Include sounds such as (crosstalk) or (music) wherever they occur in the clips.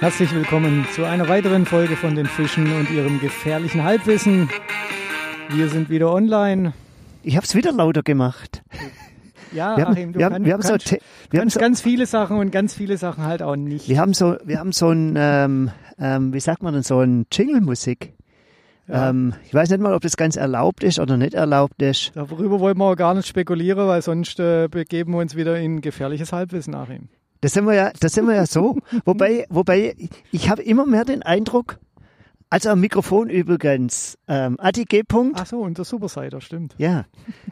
Herzlich willkommen zu einer weiteren Folge von den Fischen und ihrem gefährlichen Halbwissen. Wir sind wieder online. Ich habe es wieder lauter gemacht. Ja, Wir haben- Achim, du wir haben- kannst, wir haben so kannst, wir haben kannst so- ganz viele Sachen und ganz viele Sachen halt auch nicht. Wir haben so, wir haben so ein, ähm, ähm, wie sagt man denn, so ein Jingle-Musik. Ja. Ähm, ich weiß nicht mal, ob das ganz erlaubt ist oder nicht erlaubt ist. Darüber wollen wir auch gar nicht spekulieren, weil sonst äh, begeben wir uns wieder in gefährliches Halbwissen, Achim. Das sind wir ja, das sind wir ja so. (laughs) wobei, wobei, ich habe immer mehr den Eindruck, also am Mikrofon übrigens, ähm, Adi G. Punkt, Ach so, und der Supersider, stimmt. Ja,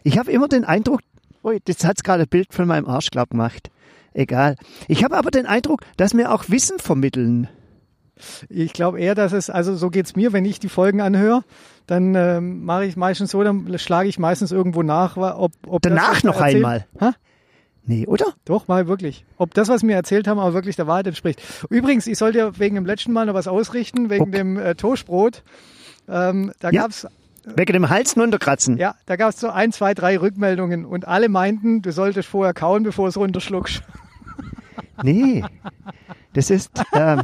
ich habe immer den Eindruck, ui, jetzt hat's gerade ein Bild von meinem Arsch glatt gemacht. Egal. Ich habe aber den Eindruck, dass wir auch Wissen vermitteln. Ich glaube eher, dass es, also so geht's mir, wenn ich die Folgen anhöre, dann ähm, mache ich meistens so, dann schlage ich meistens irgendwo nach, ob, ob das, Danach noch erzählen- einmal. Hä? Nee, oder? Doch, mal wirklich. Ob das, was wir erzählt haben, aber wirklich der Wahrheit entspricht. Übrigens, ich sollte ja wegen dem letzten Mal noch was ausrichten, wegen Okay. dem äh, Toastbrot. Ähm, da Ja. gab's Wegen dem Hals runterkratzen. ja, da gab's so ein, zwei, drei Rückmeldungen und alle meinten, du solltest vorher kauen, bevor es runterschluckst. Nee. Das ist, ähm,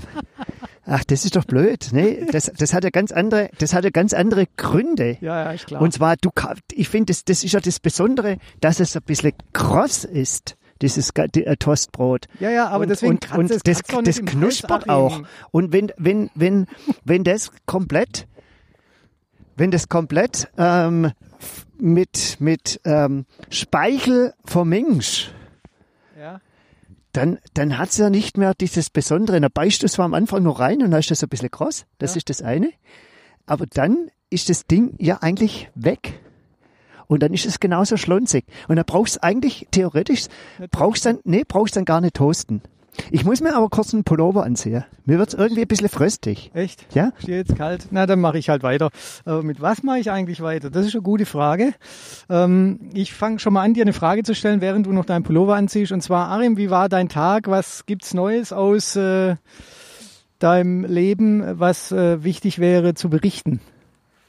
ach, das ist doch blöd. Nee, (laughs) das, das hat ja ganz andere, das hat ja ganz andere Gründe. Ja, ja, ist klar. Und zwar, du, ich finde, das, das ist ja das Besondere, dass es ein bisschen kross ist, dieses äh, Toastbrot. ja, ja, aber und, deswegen und, und das, das im knuspert auch. Und wenn, wenn, wenn, wenn das komplett, wenn das komplett ähm, mit, mit ähm, Speichel vermengst, Ja. Dann, dann hat's ja nicht mehr dieses Besondere. Da beißt du zwar am Anfang noch rein und dann ist das ein bisschen kross. Das Ja. ist das eine. Aber dann ist das Ding ja eigentlich weg. Und dann ist es genauso schlonzig. Und da brauchst du eigentlich, theoretisch, brauchst dann, nee, brauchst dann gar nicht toasten. Ich muss mir aber kurz einen Pullover anziehen. Mir wird's irgendwie ein bisschen fröstig. Echt? Ja? Dir jetzt kalt? Na, dann mache ich halt weiter. Aber mit was mache ich eigentlich weiter? Das ist eine gute Frage. Ähm, ich fange schon mal an, dir eine Frage zu stellen, während du noch deinen Pullover anziehst. Und zwar, Arim, wie war dein Tag? Was gibt's Neues aus äh, deinem Leben, was äh, wichtig wäre zu berichten?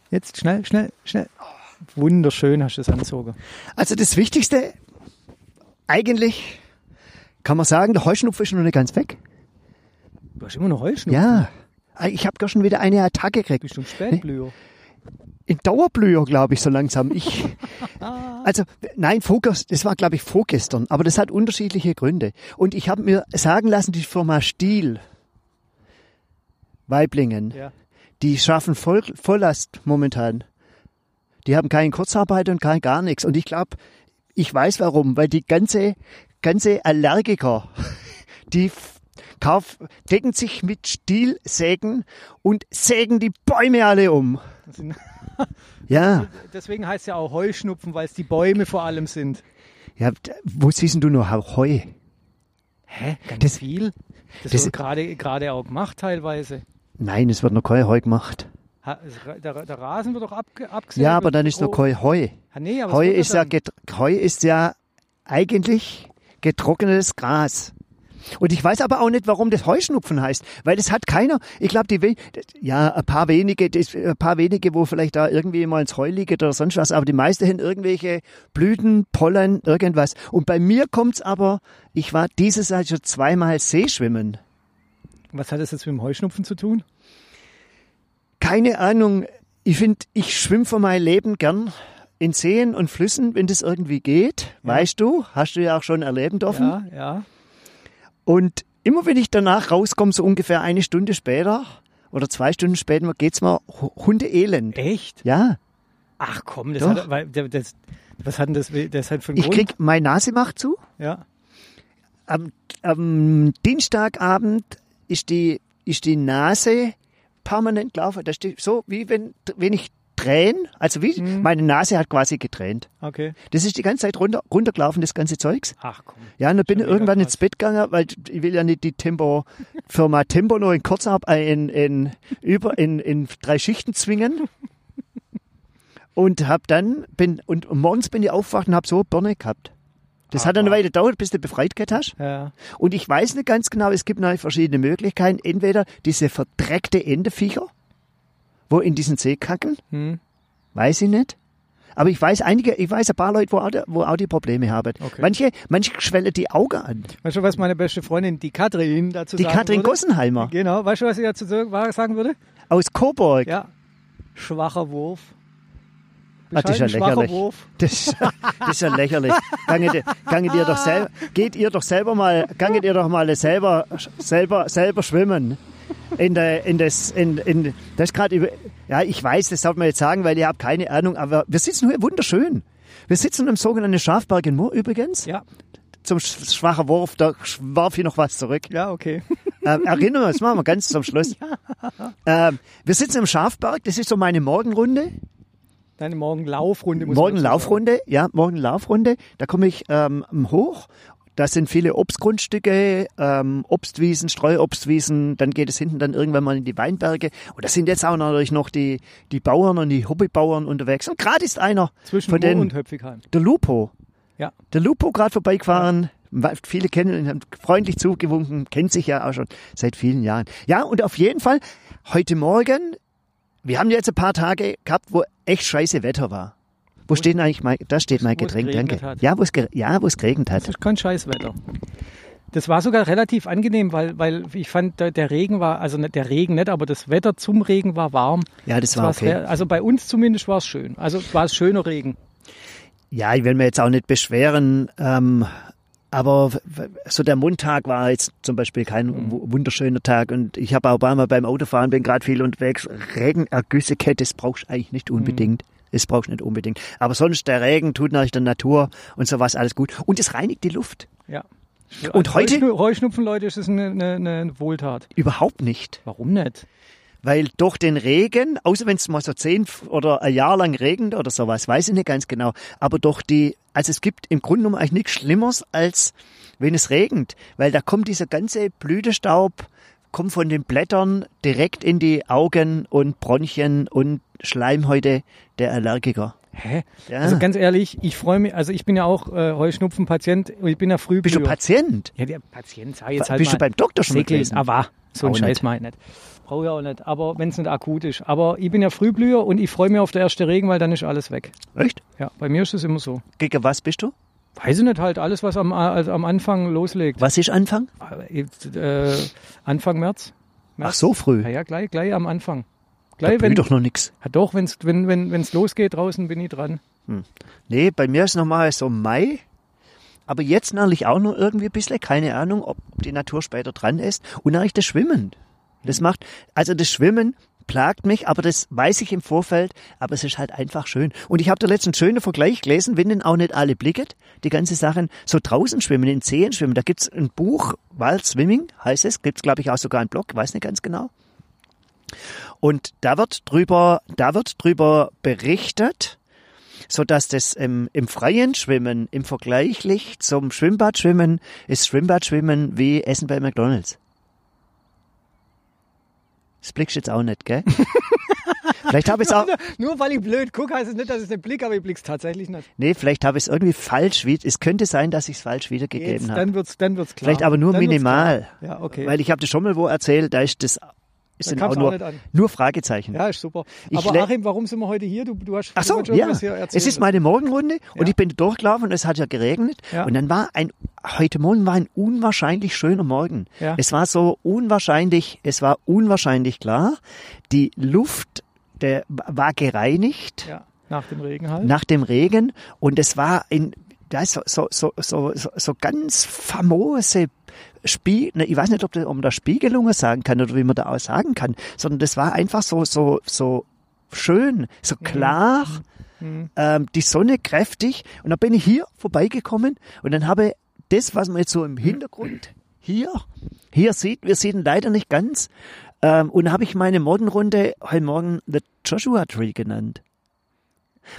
Jetzt schnell, schnell, schnell. Oh, wunderschön hast du es angezogen. Also das Wichtigste, eigentlich kann man sagen, der Heuschnupfen ist noch nicht ganz weg. Du hast immer noch Heuschnupfen. Ja. Ich habe gar schon wieder eine Attacke gekriegt. Bist du ein Spätblüher? in Dauerblüher, glaube ich, so langsam. Ich, Ah. (laughs) also nein, vorgestern, das war, glaube ich, vorgestern, aber das hat unterschiedliche Gründe. Und ich habe mir sagen lassen, die Firma Stiel, Weiblingen, Ja. die schaffen Voll, Volllast momentan. Die haben keinen Kurzarbeit und kein gar nichts. Und ich glaube, ich weiß warum, weil die ganze, ganze Allergiker, (laughs) die kauf, decken sich mit Stielsägen und sägen die Bäume alle um. (laughs) Ja. Deswegen heißt es ja auch Heuschnupfen, weil es die Bäume vor allem sind. Ja, wo siehst du nur Heu? Hä? Ganz Das- viel? Das, das- wird gerade gerade auch gemacht teilweise. Nein, es wird noch kein Heu gemacht. Ha, der, der Rasen wird doch abge, abgesägt. Ja, aber dann ist noch kein Heu. Ah, nee, Heu ist ja, Heu ist ja eigentlich getrocknetes Gras. Und ich weiß aber auch nicht, warum das Heuschnupfen heißt, weil das hat keiner. Ich glaube, die ja ein paar wenige, das, ein paar wenige, wo vielleicht da irgendwie mal ins Heu liegt oder sonst was, aber die meisten haben irgendwelche Blüten, Pollen, irgendwas. Und bei mir kommt's aber, ich war dieses Jahr schon zweimal Seeschwimmen. Was hat das jetzt mit dem Heuschnupfen zu tun? Keine Ahnung. Ich finde, ich schwimme für mein Leben gern in Seen und Flüssen, wenn das irgendwie geht. Ja. Weißt du, hast du ja auch schon erleben dürfen. Ja, ja. Und immer wenn ich danach rauskomme, so ungefähr eine Stunde später oder zwei Stunden später, geht's mir hu- hundeelend. Echt? Ja, Ach komm, das Doch. hat, weil, das, was hat denn das, das hat für einen ich Grund? krieg, meine Nase macht zu. ja. Am, am Dienstagabend ist die, ist die Nase permanent laufen. Das ist so, wie wenn, wenn ich träne, also wie, Mhm. meine Nase hat quasi getränt. Okay. Das ist die ganze Zeit runter, runtergelaufen, das ganze Zeugs. Ach komm. Ja, und dann bin ich irgendwann mega ins Bett gegangen, weil ich will ja nicht die Tempo, Firma Tempo nur in Kurzab, äh, in, in, über, in, in drei Schichten zwingen. Und hab dann, bin, und morgens bin ich aufgewacht und hab so Birne gehabt. Das hat dann eine Weile gedauert, bis du befreit gehabt hast. Ja. Und ich weiß nicht ganz genau, es gibt noch verschiedene Möglichkeiten. Entweder diese verdreckte Endeviecher, wo in diesen See kacken, Hm. weiß ich nicht. Aber ich weiß einige, ich weiß ein paar Leute, wo auch, die- wo auch die Probleme haben. Okay. Manche, manche schwellen die Augen an. Weißt du, was meine beste Freundin, die Katrin, dazu Die sagen Katrin würde? Gossenheimer Genau, weißt du, was sie dazu sagen würde? aus Coburg. Ja. Schwacher Wurf. Ah, das ist ja lächerlich. Das, ist- das ist ja lächerlich. Ganget, ganget ihr doch selber, geht ihr doch selber mal, ganget ihr doch mal selber, selber, selber schwimmen. In der, in das, in, in, das ist gerade über, ja, ich weiß, das sollte man jetzt sagen, weil ihr habt keine Ahnung, aber wir sitzen hier wunderschön. Wir sitzen im sogenannten Schafberg in Mur übrigens. Ja, Zum sch- schwachen Wurf, da warf ich noch was zurück. ja, okay. (laughs) Ähm, erinnern wir uns, machen wir ganz zum Schluss. (laughs) Ähm, wir sitzen im Schafberg, das ist so meine Morgenrunde. Deine Morgenlaufrunde muss Morgen man dazu Laufrunde, ja, morgen Laufrunde. Da komme ich ähm, hoch. Da sind viele Obstgrundstücke, ähm, Obstwiesen, Streuobstwiesen. Dann geht es hinten dann irgendwann mal in die Weinberge. Und da sind jetzt auch natürlich noch die, die Bauern und die Hobbybauern unterwegs. Und gerade ist einer. Zwischen von denen, und Höpfigheim. der Lupo. Ja. Der Lupo gerade vorbeigefahren. Viele kennen ihn, haben freundlich zugewunken, kennt sich ja auch schon seit vielen Jahren. Ja, und auf jeden Fall, heute Morgen, wir haben jetzt ein paar Tage gehabt, wo echt scheiße Wetter war. Wo steht denn eigentlich mein, da steht mein wo es Getränk, danke. hat. Ja, wo es, ja, wo es geregnet Das hat. ist kein Scheißwetter. Das war sogar relativ angenehm, weil, weil ich fand, der Regen war, also nicht der Regen nicht, aber das Wetter zum Regen war warm. Ja, das war war's okay. re- Also bei uns zumindest war es schön. Also war es schöner Regen. Ja, ich will mir jetzt auch nicht beschweren, ähm, aber so der Montag war jetzt zum Beispiel kein Mhm. wu- wunderschöner Tag und ich habe auch Mal beim Autofahren, bin gerade viel unterwegs, Regenergüsse, das brauchst du eigentlich nicht Mhm. Das brauchst du nicht unbedingt. Aber sonst der Regen tut natürlich der Natur und sowas alles gut. Und es reinigt die Luft. Ja. Und Als heute- Heuschnu- Heuschnupfen, Leute, ist es eine, eine, eine Wohltat. Überhaupt nicht. Warum nicht? Weil durch den Regen, außer wenn es mal so zehn oder ein Jahr lang regnet oder sowas, weiß ich nicht ganz genau, aber durch die, also es gibt im Grunde genommen eigentlich nichts Schlimmeres, als wenn es regnet, weil da kommt dieser ganze Blütestaub, kommt von den Blättern direkt in die Augen und Bronchien und Schleimhäute der Allergiker. Hä? Ja. Also ganz ehrlich, ich freue mich, also ich bin ja auch äh, Heuschnupfenpatient ich bin ja früh Bist du Patient? Ja, der Patient sei jetzt halt Bist mal du beim Doktor schon mal Säckling, gewesen? aber so ein Scheiß ich nicht. Brauche ich auch nicht, aber wenn es nicht akut ist. Aber ich bin ja Frühblüher und ich freue mich auf der erste Regen, weil dann ist alles weg. Echt? Ja, bei mir ist es immer so. Gegen was bist du? Weiß ich nicht halt, alles was am, also am Anfang loslegt. Was ist Anfang? Äh, Anfang März. März. Ach so früh. Ja, ja, gleich, gleich am Anfang. Da Gleich, wenn, blüht doch noch nix. ja, doch, wenn's, wenn wenn wenn's losgeht draußen, bin ich dran. Nee, bei mir ist nochmal so Mai. Aber jetzt natürlich auch nur irgendwie ein bisschen, keine Ahnung, ob die Natur später dran ist. Und eigentlich das Schwimmen. Das macht, also das Schwimmen plagt mich, aber das weiß ich im Vorfeld, aber es ist halt einfach schön. Und ich habe da letztens einen schönen Vergleich gelesen, wenn denn auch nicht alle blicket, die ganze Sachen, so draußen schwimmen, in Seen schwimmen, da gibt's ein Buch, Wild Swimming heißt es, gibt's glaube ich auch sogar einen Blog, weiß nicht ganz genau. Und da wird drüber, da wird drüber berichtet, so dass das im, im freien Schwimmen im Vergleichlich zum Schwimmbadschwimmen ist Schwimmbadschwimmen wie Essen bei McDonald's. Das blickst du jetzt auch nicht, gell? (laughs) vielleicht habe ich es auch, Nur weil ich blöd gucke, heißt es nicht, dass ich es nicht blick, aber ich blick's tatsächlich nicht. nee, vielleicht habe ich es irgendwie falsch wieder, es könnte sein, dass ich es falsch wiedergegeben habe. dann wird's, dann wird's klar. Vielleicht aber nur Dann minimal. Ja, okay. Weil ich habe das schon mal wo erzählt, da ist das, ist Da sind auch nur, nur Fragezeichen. ja, ist super. Ich aber Achim, warum sind wir heute hier? Du, du hast Ach du so, schon ja. Es ist meine Morgenrunde und Ja. ich bin durchgelaufen und es hat ja geregnet. Ja. Und dann war ein, heute Morgen war ein unwahrscheinlich schöner Morgen. Ja. Es war so unwahrscheinlich, es war unwahrscheinlich klar. Die Luft, der war gereinigt ja, nach dem Regen halt. nach dem Regen und es war in, ist so, so, so, so, so, ganz famose Spie ne, ich weiß nicht, ob, das, ob man da Spiegelungen sagen kann oder wie man da auch sagen kann, sondern das war einfach so, so, so schön, so klar, ähm, die Sonne kräftig. Und dann bin ich hier vorbeigekommen und dann habe das, was man jetzt so im Hintergrund hier, hier sieht, wir sehen leider nicht ganz, ähm, und habe ich meine Morgenrunde heute Morgen The Joshua Tree genannt.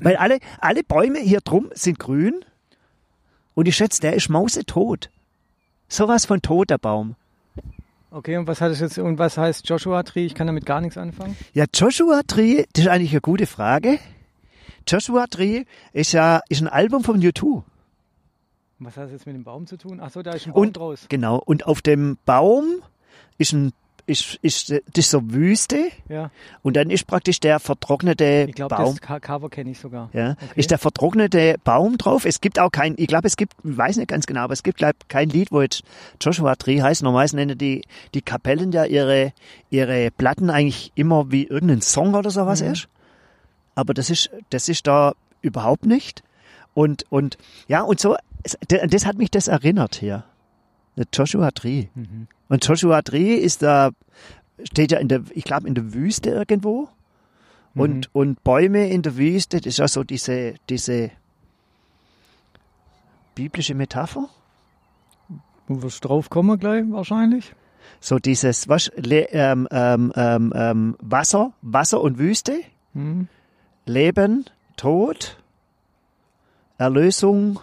Weil alle, alle Bäume hier drum sind grün und ich schätze, der ist mausetot. Sowas von tot, der Baum. Okay, und was hat es jetzt, und was heißt Joshua Tree? Ich kann damit gar nichts anfangen. Ja, Joshua Tree, das ist eigentlich eine gute Frage. Joshua Tree ist ja ist ein Album von U2. Und Was hat es jetzt mit dem Baum zu tun? Ach so, da ist ein Baum Und draus. genau, und auf dem Baum ist ein ist, ist, das ist so Wüste Ja, und dann ist praktisch der vertrocknete ich glaube, Baum. das Cover kenne ich sogar. Ja, Okay. ist der vertrocknete Baum drauf. Es gibt auch kein, ich glaube, es gibt, ich weiß nicht ganz genau, aber es gibt glaub, kein Lied, wo jetzt Joshua Tree heißt. Normalerweise nennen die, die Kapellen ja ihre, ihre Platten eigentlich immer wie irgendein Song oder sowas Mhm. erst. Aber das ist, das ist da überhaupt nicht. Und, und, ja, und so, es- d- das hat mich das erinnert hier. Joshua Tree. Mhm. Und Joshua Tree ist da, steht ja in der, ich glaube, in der Wüste irgendwo. Und, Mhm. und Bäume in der Wüste, das ist ja so diese, diese biblische Metapher. Du wirst drauf kommen gleich, wahrscheinlich. So dieses, was, ähm, ähm, ähm, ähm, Wasser, Wasser und Wüste, Mhm. Leben, Tod, Erlösung,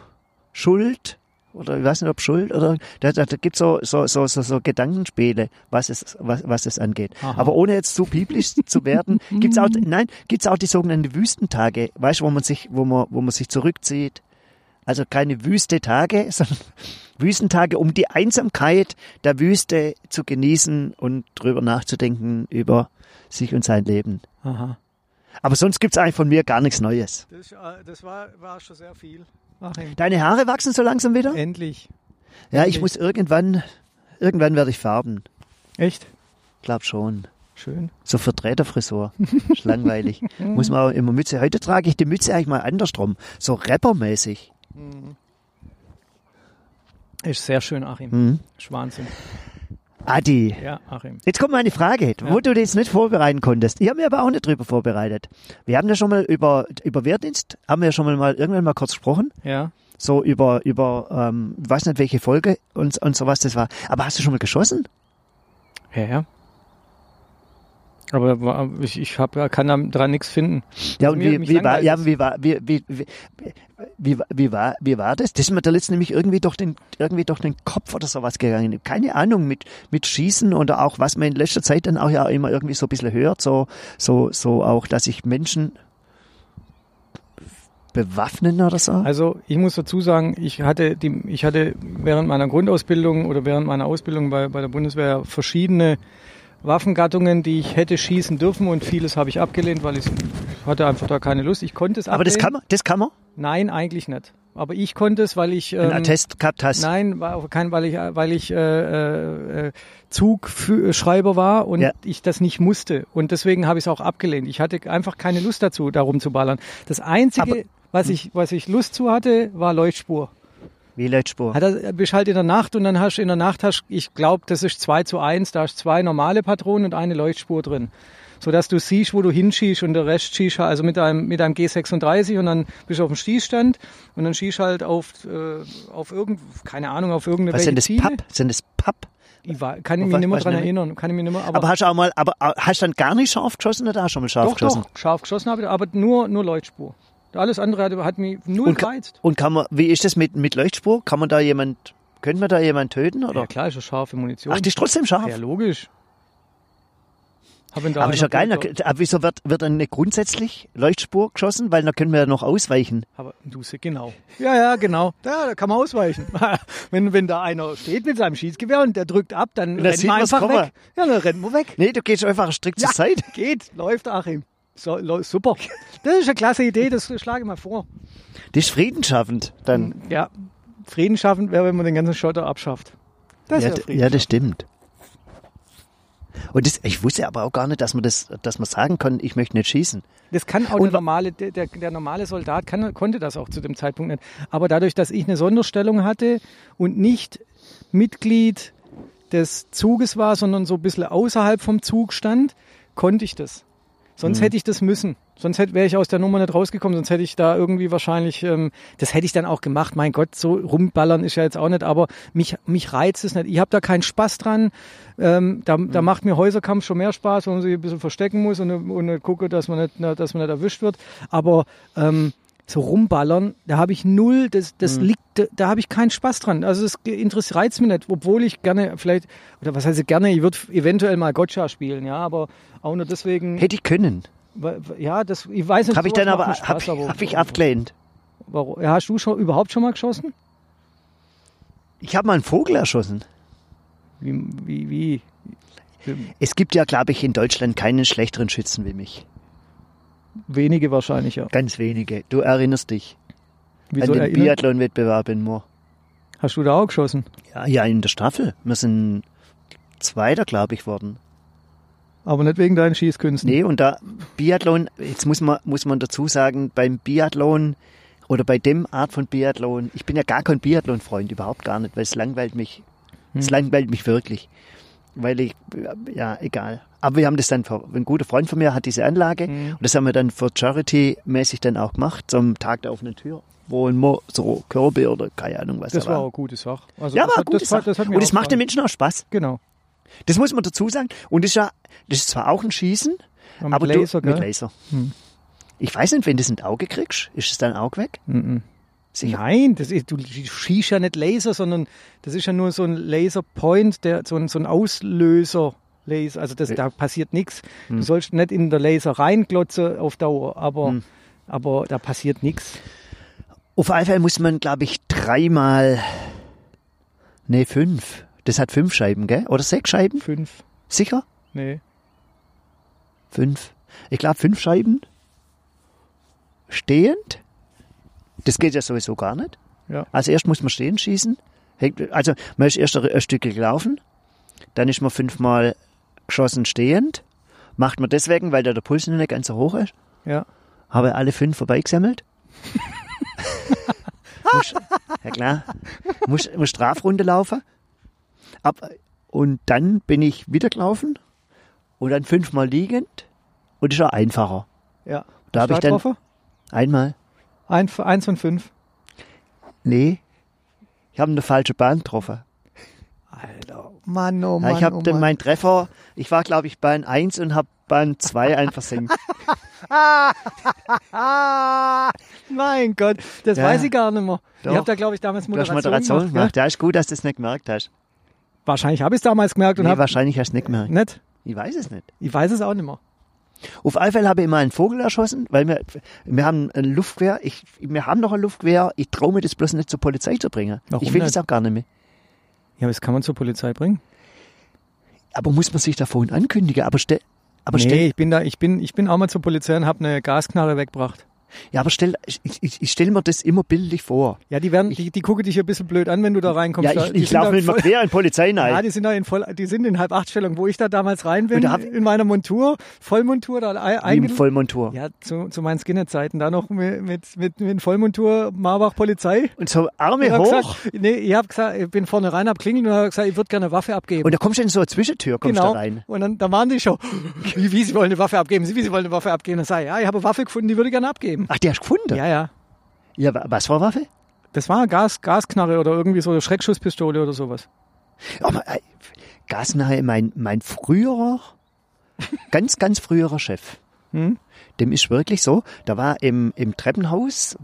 Schuld, oder ich weiß nicht, ob Schuld oder da, da, da gibt so, so, so, so, so Gedankenspiele, was es, was, was es angeht. Aha. Aber ohne jetzt zu biblisch zu werden, (laughs) gibt's auch, nein, gibt's auch die sogenannten Wüstentage, weißt du, wo man sich, wo man, wo man sich zurückzieht. Also keine wüste Tage, (laughs) sondern Wüstentage, um die Einsamkeit der Wüste zu genießen und drüber nachzudenken über sich und sein Leben. Aha. Aber sonst gibt's eigentlich von mir gar nichts Neues. Das, äh, das war, war schon sehr viel. Achim. Deine Haare wachsen so langsam wieder? Endlich. Ja, ich endlich. muss irgendwann, irgendwann werde ich farben. Echt? Glaub schon. Schön. So Vertreterfrisur. (laughs) Ist langweilig. muss man auch immer Mütze. Heute trage ich die Mütze eigentlich mal andersrum. So rappermäßig. Ist sehr schön, Achim. Mhm. Ist Wahnsinn. Adi. Ja, Achim. Jetzt kommt meine Frage, wo du das nicht vorbereiten konntest. Ich habe mir aber auch nicht drüber vorbereitet. Wir haben ja schon mal über, über Wehrdienst, haben wir ja schon mal, mal irgendwann mal kurz gesprochen. Ja. So über, über, ähm, weiß nicht welche Folge und, und sowas das war. Aber hast du schon mal geschossen? Ja, ja. Aber ich, ich hab, kann da dran nichts finden. Ja, und Mir- wie, wie war, ja, wie war, wie, wie, wie, wie, wie war, wie war das? Das ist mir da letztens nämlich irgendwie durch den, irgendwie durch den Kopf oder sowas gegangen. Keine Ahnung, mit, mit Schießen oder auch, was man in letzter Zeit dann auch ja immer irgendwie so ein bisschen hört, so, so, so auch, dass sich Menschen bewaffnen oder so. Also ich muss dazu sagen, ich hatte die, ich hatte während meiner Grundausbildung oder während meiner Ausbildung bei, bei der Bundeswehr verschiedene Waffengattungen, die ich hätte schießen dürfen und vieles habe ich abgelehnt, weil ich hatte einfach da keine Lust. Ich konnte es Aber das ablehnen. kann man, das kann man? Nein, eigentlich nicht. Aber ich konnte es, weil ich Ein ähm, Attest gehabt hast. Nein, kein, weil ich, weil ich äh, äh, Zugschreiber war und Ja. ich das nicht musste. Und deswegen habe ich es auch abgelehnt. Ich hatte einfach keine Lust dazu, darum zu ballern. Das Einzige, Aber- was ich, was ich Lust zu hatte, war Leuchtspur. Wie Leitspur. Hat er, bist halt in der Nacht und dann hast du in der Nacht hast, ich glaube, das ist 2 zu 1, da hast zwei normale Patronen und eine Leuchtspur drin. Sodass du siehst, wo du hinschießt und der Rest schießt halt, also mit einem, mit einem G36 und dann bist du auf dem Schießstand und dann schießt halt auf, äh, auf irgend, keine Ahnung, auf irgendeine Was sind das Ziele. Papp? Sind das Papp? Ich war, kann ich Was- mich nicht mehr dran nämlich? erinnern, kann ich mich nicht mehr, Aber, aber, hast du auch mal, aber äh, hast du dann gar nicht scharf geschossen oder hast du schon mal scharf doch, geschossen? doch, scharf geschossen habe ich, aber nur, nur Leuchtspur. Alles andere hat, hat mich null Und, gereizt. und kann man, wie ist das mit, mit Leuchtspur? Kann man da jemand, könnte man da jemand töten oder? Ja klar, ist ja scharfe Munition. Ach, die ist trotzdem scharf. ja, logisch. Hab ihn da aber das ist ja geil. aber wieso wird, wird dann nicht grundsätzlich Leuchtspur geschossen? Weil dann können wir ja noch ausweichen. Aber du sie, genau. Ja, ja, genau. Ja, da kann man ausweichen. (laughs) wenn, wenn da einer steht mit seinem Schießgewehr und der drückt ab, dann dann rennt man einfach kommen. weg. Ja, dann rennt man weg. Nee, du gehst einfach strikt Ja, zur Seite. geht, läuft Achim. So, super. Das ist eine klasse Idee, das schlage ich mal vor. Das ist friedensschaffend. Dann. Ja, Frieden schaffen wäre, wenn man den ganzen Schotter abschafft. Das Ja, ja, das stimmt. Und das, ich wusste aber auch gar nicht, dass man das, dass man sagen kann, ich möchte nicht schießen. Das kann auch Und der normale, der, der normale Soldat kann, konnte das auch zu dem Zeitpunkt nicht. Aber dadurch, dass ich eine Sonderstellung hatte und nicht Mitglied des Zuges war, sondern so ein bisschen außerhalb vom Zug stand, konnte ich das. Sonst Mhm. hätte ich das müssen. Sonst hätte, wäre ich aus der Nummer nicht rausgekommen. Sonst hätte ich da irgendwie wahrscheinlich, ähm, das hätte ich dann auch gemacht. Mein Gott, so rumballern ist ja jetzt auch nicht, aber mich, mich reizt es nicht. Ich habe da keinen Spaß dran. Ähm, da, Mhm. da macht mir Häuserkampf schon mehr Spaß, wenn man sich ein bisschen verstecken muss und, und gucke, dass man nicht, dass man nicht erwischt wird. Aber ähm, so rumballern, da habe ich null, das, das Mhm. liegt, da, da habe ich keinen Spaß dran. Also es interessiert reizt mich nicht, obwohl ich gerne vielleicht, oder was heißt gerne, ich würde eventuell mal Gotcha spielen, ja, aber auch nur deswegen, Hätte ich können. ja, das, ich weiß nicht, Habe ich dann aber, habe Spaß, ich, hab ich abgelehnt. Warum? Ja, hast du schon überhaupt schon mal geschossen? Ich habe mal einen Vogel erschossen. Wie, wie, wie? Es gibt ja, glaube ich, in Deutschland keinen schlechteren Schützen wie mich. Wenige wahrscheinlich, ja. Ganz wenige. Du erinnerst dich Wieso an den Biathlon-Wettbewerb in Moor. Hast du da auch geschossen? Ja, ja, in der Staffel. Wir sind Zweiter, glaube ich, worden. Aber nicht wegen deinen Schießkünsten. Nee, und da Biathlon, jetzt muss man, muss man dazu sagen, beim Biathlon oder bei dem Art von Biathlon, ich bin ja gar kein Biathlon-Freund, überhaupt gar nicht, weil es langweilt mich. Es langweilt mich wirklich. Weil ich, ja, egal. Aber wir haben das dann, für, ein guter Freund von mir hat diese Anlage und das haben wir dann für Charity-mäßig dann auch gemacht, zum Tag der offenen Tür, wo immer so Körbe oder keine Ahnung was Das da war auch eine gute Sache. Also Ja, war eine hat- gute das, hat- Sache. Das hat und es auch macht den. Menschen auch Spaß. Genau. Das muss man dazu sagen. Und das ist ja, das ist zwar auch ein Schießen, Ja, mit aber Laser, du, mit? Laser. Ich weiß nicht, wenn du es ins Auge kriegst, ist es dein Auge weg? Mhm. Sicher. Nein, das ist, du schießt ja nicht Laser, sondern das ist ja nur so ein Laserpoint, der, so ein, so ein Auslöser. Laser, also das, da passiert nichts. Hm. Du sollst nicht in der Laser reinklotzen auf Dauer, aber, Hm. aber da passiert nichts. Auf alle Fälle muss man, glaube ich, dreimal, nee, fünf. Das hat fünf Scheiben, gell? Oder sechs Scheiben? Fünf. Sicher? Nee. Fünf. Ich glaube, fünf Scheiben. Stehend. Das geht ja sowieso gar nicht. Ja. Also erst muss man stehen schießen. Also man ist erst ein, Stück gelaufen, dann ist man fünfmal geschossen stehend. Macht man deswegen, weil da der Puls nicht ganz so hoch ist. Ja. Habe alle fünf vorbeigesammelt. (laughs) muss, ja klar. Muss, muss Strafrunde laufen. Ab, und dann bin ich wieder gelaufen und dann fünfmal liegend und ist ja einfacher. Ja. Da habe ich dann einmal, Ein, eins von fünf. nee, ich habe eine falsche Bahn getroffen. Alter. Mann, oh Ja, Mann, ich habe oh dann meinen Treffer, ich war glaube ich Bahn 1 und habe Bahn 2 (laughs) einfach versenkt. Ah, (laughs) mein Gott, das Ja. weiß ich gar nicht mehr. Doch. Ich habe da, glaube ich, damals Du hast Moderation, Moderation gemacht. gemacht. Ja, ist gut, dass du es nicht gemerkt hast. Wahrscheinlich habe ich es damals gemerkt und Nee, habe wahrscheinlich hast du es nicht gemerkt. nicht. Ich weiß es nicht. Ich weiß es auch nicht mehr. Auf alle Fälle habe ich mal einen Vogel erschossen, weil wir, wir haben ein Luftgewehr. Ich, wir haben noch ein Luftgewehr. Ich traue mir das bloß nicht zur Polizei zu bringen. Warum ich will nicht? das auch gar nicht mehr. Ja, aber das kann man zur Polizei bringen. Aber muss man sich davon ankündigen? Aber stell, aber nee, ich bin da, ich bin, ich bin auch mal zur Polizei und habe eine Gasknarre weggebracht. Ja, aber stell, ich, ich, ich stelle mir das immer bildlich vor. Ja, die werden, die, die gucken dich ein bisschen blöd an, wenn du da reinkommst. Ja, ich, ich laufe voll- quer in Polizei rein. Ja, die sind da in voll, die sind in halb acht Stellung, wo ich da damals rein bin, Und hab- in meiner Montur, Vollmontur, da ein- Vollmontur. Ja, zu, zu meinen Skinner-Zeiten, da noch mit, mit, mit, mit Vollmontur, Marbach Polizei. Und so Arme Ich hab hoch. Gesagt, nee, ich habe gesagt, ich bin vorne rein, hab klingelt und hab gesagt, ich würde gerne eine Waffe abgeben. Und da kommst du in so eine Zwischentür, kommst genau. da rein. Und dann da waren die schon, (laughs) wie, wie, sie wollen eine Waffe abgeben, sie, wie, sie wollen eine Waffe abgeben. Dann sag ich, ja, ich habe eine Waffe gefunden, die würde ich gerne abgeben. Ach, die hast du gefunden? Ja, ja. Ja, wa- was eine Waffe? Das war Gas, Gasknarre oder irgendwie so eine Schreckschusspistole oder sowas. Aber äh, Gasnahe, mein, mein früherer, (laughs) ganz, ganz früherer Chef, Hm? dem ist wirklich so, da war im, im Treppenhaus,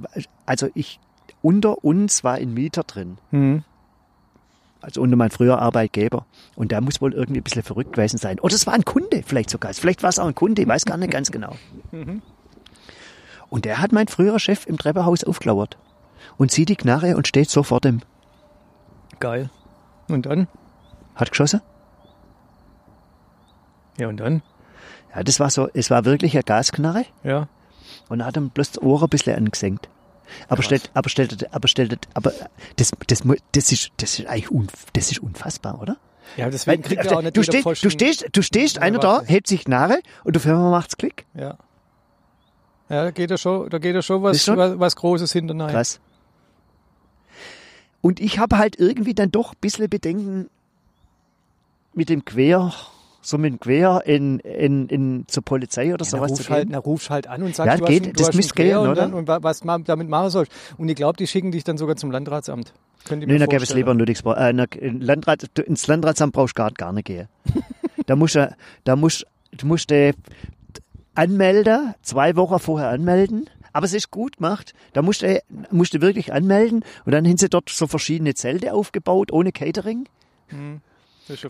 also ich, unter uns war ein Mieter drin, Hm. also unter mein früherer Arbeitgeber. Und der muss wohl irgendwie ein bisschen verrückt gewesen sein. Oder es war ein Kunde vielleicht sogar. Vielleicht war es auch ein Kunde, ich weiß gar nicht ganz genau. Und der hat mein früherer Chef im Treppenhaus aufgelauert und sieht die Knarre und steht so vor dem. Geil. Und dann? Hat geschossen? Ja, und dann? Ja, das war so, es war wirklich eine Gasknarre. Ja. und hat ihm bloß das Ohr ein bisschen angesenkt. Aber stellt, aber stellt, aber stellt, aber das, das, das ist, das ist eigentlich unf, das ist unfassbar, oder? Ja, deswegen kriegt ja auch nicht du, stehst, du stehst, du stehst, einer da, hebt sich Nare und du Firma macht's Klick. Ja. Ja, da geht ja schon, da geht ja schon was, was, was Großes hinterher. Krass. Und ich habe halt irgendwie dann doch ein bisschen Bedenken mit dem Quer, so mit dem Quer in, in, in, zur Polizei oder Ja, sowas zu rufst halt, gehen. na, rufst halt an und sagst, Ja, du geht, hast, du das hast Quer gehen, und, dann, und wa- was man damit machen sollst. Und ich glaube, die schicken dich dann sogar zum Landratsamt. Könnt ihr Nee, mir dann gäbe es lieber in Ludwigsburg. Äh, in Landrat, ins Landratsamt brauchst du gar, gar nicht gehen. (laughs) da musst du, da musst, du musst anmelden, zwei Wochen vorher anmelden. Aber es ist gut gemacht. Da musst du, musst du wirklich anmelden und dann haben sie dort so verschiedene Zelte aufgebaut, ohne Catering. Schon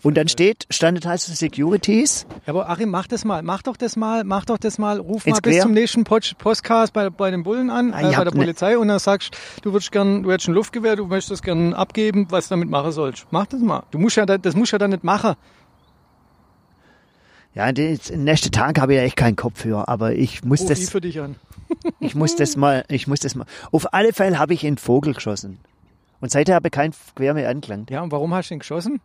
Und dann steht, standet heißt Securities. Ja, aber Achim, mach das mal, mach doch das mal, mach doch das mal, ruf Ins mal bis Quer? zum nächsten Pod Podcast bei, bei den Bullen an, Ah, äh, bei der ne- Polizei und dann sagst, du würdest gern, du hättest ein Luftgewehr, du möchtest das gern abgeben, was du damit machen sollst. Mach das mal. Du musst ja, da- das musst ja dann nicht machen. Ja, den nächsten Tag habe ich ja echt keinen Kopf für, aber ich muss Ruf ich das, für dich an. (laughs) ich muss das mal, ich muss das mal. Auf alle Fälle habe ich einen Vogel geschossen. Und seither habe ich kein Gewehr mehr angelangt. Ja, und warum hast du ihn geschossen?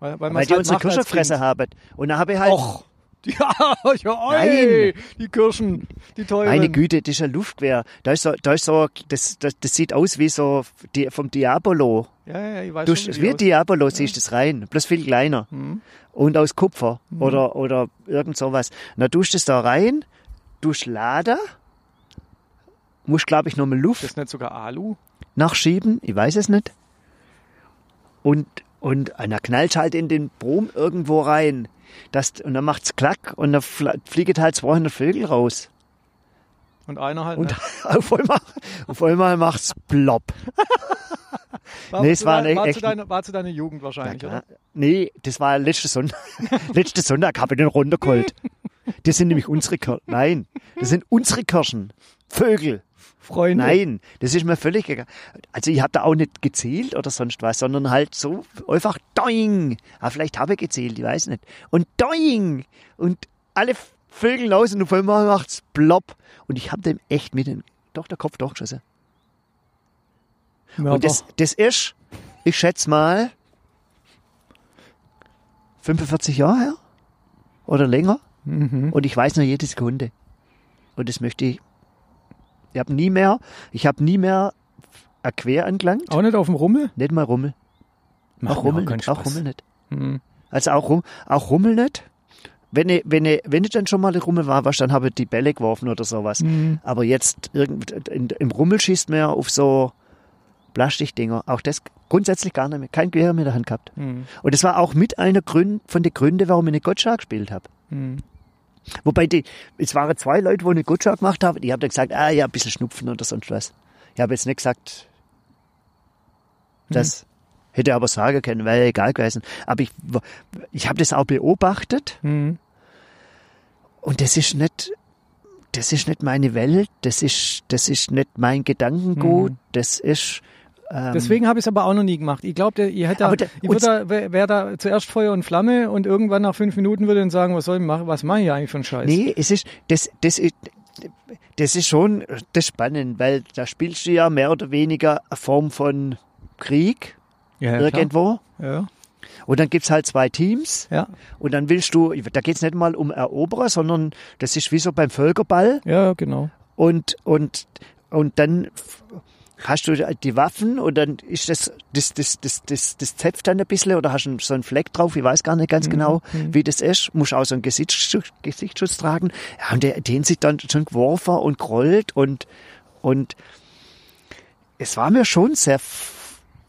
Weil, weil, Weil die halt unsere Kind. haben. Und dann habe ich halt, Och, (laughs) ja, ja, oi, die Kirschen, die teuren. meine Güte, das ist ein Luftgewehr. Da ist so, da ist so, das, das, das sieht aus wie so die, vom Diabolo. Ja, ja, ich weiß Du, schon, wie aus- Diabolo siehst das rein, bloß viel kleiner. Mhm. Und aus Kupfer oder, oder irgend sowas. Na, tust das da rein, tust laden, musst, glaube ich, nochmal Luft Das ist nicht sogar Alu? nachschieben, ich weiß es nicht. Und, und dann knallt halt in den Brom irgendwo rein. Das, und dann macht's klack und dann fl- fliegen halt 200 Vögel raus. Und einer halt Und (laughs) auf einmal, auf einmal macht's plopp. (laughs) War, nee, es zu war war, echt- zu deiner, war zu deiner Jugend wahrscheinlich, oder? Nee, das war letzte Sonntag. (laughs) letzte Sonntag habe ich den runtergeholt. Das sind nämlich unsere Kirschen. Nein, das sind unsere Kirschen. Vögel. Freunde. Nein, das ist mir völlig egal. Also ich habe da auch nicht gezählt oder sonst was, sondern halt so einfach doing. Ah, vielleicht habe ich gezählt, ich weiß nicht. Und doing. Und alle Vögel raus und auf einmal macht's plopp. Und ich habe dem echt mit dem, doch der Kopf durchgeschossen. Ja, Und das, das ist, ich schätze mal, 45 Jahre her oder länger. Mhm. Und ich weiß noch jede Sekunde. Und das möchte ich. Ich habe nie mehr, ich habe nie mehr Quer angelangt. Auch nicht auf dem Rummel? Nicht mal Rummel. Macht auch Rummel keinen nicht. Auch. Rummel nicht. Mhm. Also auch, Rum, auch Rummel nicht. Wenn ich, wenn, ich, wenn ich dann schon mal in Rummel war, was, dann habe ich die Bälle geworfen oder sowas. Mhm. Aber jetzt irgend, in, im Rummel schießt man ja auf so Plastikdinger. Auch das grundsätzlich gar nicht mehr. Kein Gewehr mehr in der Hand gehabt. Mhm. Und das war auch mit einer Grund, von den Gründen, warum ich nicht Gottschalk gespielt habe. Mhm. Wobei die, es waren zwei Leute, die eine Gottschalk gemacht haben, die haben dann gesagt, ah ja, ein bisschen Schnupfen oder sonst was. Ich habe jetzt nicht gesagt, das hätte aber sagen können, wäre egal gewesen. Aber ich, ich habe das auch beobachtet Mhm. und das ist nicht, das ist nicht meine Welt, das ist, das ist nicht mein Gedankengut, Mhm. das ist, ähm, Deswegen habe ich es aber auch noch nie gemacht. Ich glaube, ihr hätte, ich würde da, wäre wär da zuerst Feuer und Flamme und irgendwann nach fünf Minuten würde ich dann sagen, was soll ich machen, was mache ich eigentlich für einen Scheiß? Nee, es ist, das, das ist, das ist schon das spannend, weil da spielst du ja mehr oder weniger eine Form von Krieg ja, ja, irgendwo. Ja, Und dann gibt's halt zwei Teams ja, und dann willst du, da geht's nicht mal um Eroberer, sondern das ist wie so beim Völkerball ja, genau. und, und, und dann hast du die Waffen und dann ist das, das, das, das, das, das zepft dann ein bisschen oder hast du so einen Fleck drauf, ich weiß gar nicht ganz genau, wie das ist, musst auch so einen Gesichtsschutz, Gesichtsschutz tragen. Ja, und der, den sich dann schon geworfen und grollt und, und es war mir schon sehr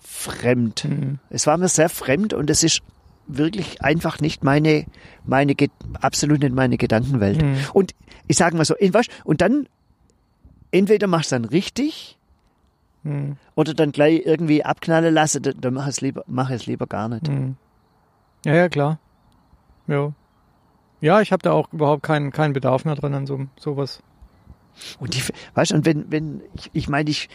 fremd. Es war mir sehr fremd und es ist wirklich einfach nicht meine, meine, absolut nicht meine Gedankenwelt. Mhm. Und ich sage mal so, und dann, entweder machst du dann richtig, Mhm. oder dann gleich irgendwie abknallen lassen, dann, dann mach es lieber, mach es lieber gar nicht. Mhm. Ja, ja, klar. Ja. Ja, ich habe da auch überhaupt keinen, keinen Bedarf mehr dran an so, sowas. Und die, weißt du, und wenn, wenn, ich, ich meine, ich,